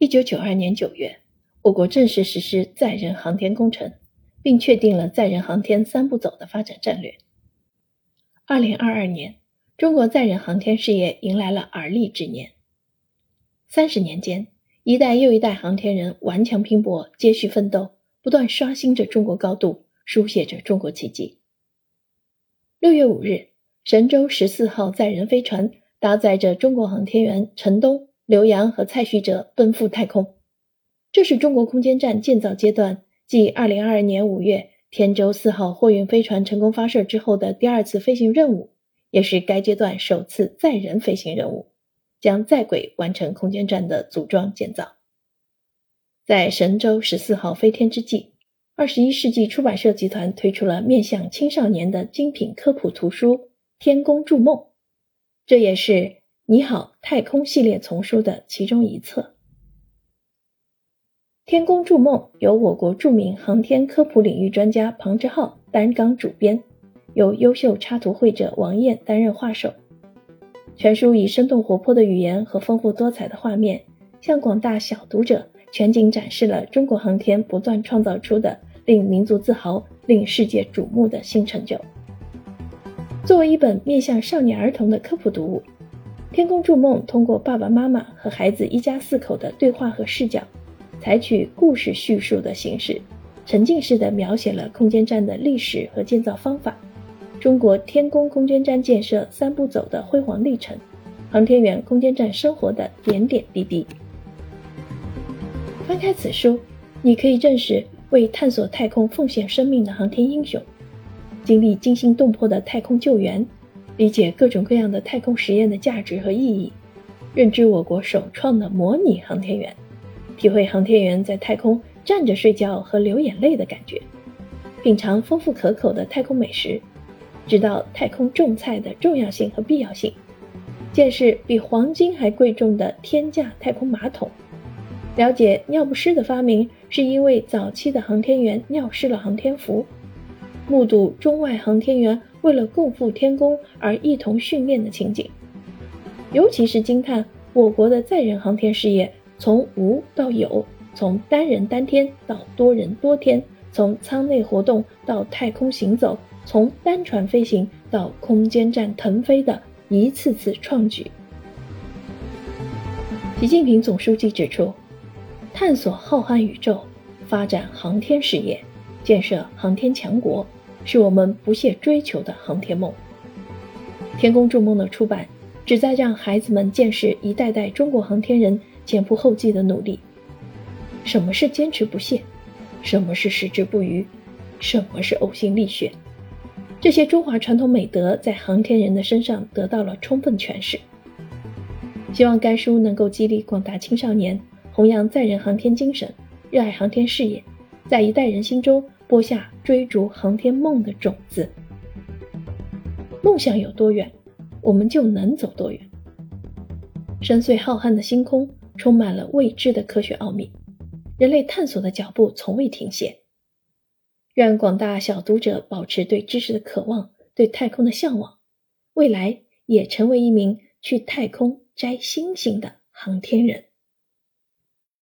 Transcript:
一九九二年九月，我国正式实施载人航天工程，并确定了载人航天三步走的发展战略。二零二二年，中国载人航天事业迎来了而立之年。三十年间，一代又一代航天人顽强拼搏、接续奋斗，不断刷新着中国高度，书写着中国奇迹。六月五日，神舟十四号载人飞船搭载着中国航天员陈冬、刘洋和蔡旭哲奔赴太空。这是中国空间站建造阶段继二零二二年五月天舟四号货运飞船成功发射之后的第二次飞行任务，也是该阶段首次载人飞行任务。将在轨完成空间站的组装建造。在神舟十四号飞天之际，二十一世纪出版社集团推出了面向青少年的精品科普图书《天宫筑梦》，这也是《你好太空》系列丛书的其中一册。《天宫筑梦》由我国著名航天科普领域专家庞之浩担纲主编，由优秀插图绘者王燕担任画手。全书以生动活泼的语言和丰富多彩的画面，向广大小读者全景展示了中国航天不断创造出的令民族自豪、令世界瞩目的新成就。作为一本面向少年儿童的科普读物，《天宫筑梦》通过爸爸妈妈和孩子一家四口的对话和视角，采取故事叙述的形式，沉浸式的描写了空间站的历史和建造方法。中国天宫空间站建设三步走的辉煌历程，航天员空间站生活的点点滴滴。翻开此书，你可以认识为探索太空奉献生命的航天英雄，经历惊心动魄的太空救援，理解各种各样的太空实验的价值和意义，认知我国首创的模拟航天员，体会航天员在太空站着睡觉和流眼泪的感觉，品尝丰富可口的太空美食。知道太空种菜的重要性和必要性，见识比黄金还贵重的天价太空马桶，了解尿不湿的发明是因为早期的航天员尿湿了航天服，目睹中外航天员为了共赴天宫而一同训练的情景，尤其是惊叹我国的载人航天事业从无到有，从单人单天到多人多天，从舱内活动到太空行走。从单船飞行到空间站腾飞的一次次创举。习近平总书记指出，探索浩瀚宇宙，发展航天事业，建设航天强国，是我们不懈追求的航天梦。《天宫筑梦》的出版，旨在让孩子们见识一代代中国航天人前仆后继的努力。什么是坚持不懈？什么是矢志不渝？什么是呕心沥血？这些中华传统美德在航天人的身上得到了充分诠释。希望该书能够激励广大青少年弘扬载人航天精神，热爱航天事业，在一代人心中播下追逐航天梦的种子。梦想有多远，我们就能走多远。深邃浩瀚的星空充满了未知的科学奥秘，人类探索的脚步从未停歇。愿广大小读者保持对知识的渴望，对太空的向往，未来也成为一名去太空摘星星的航天人。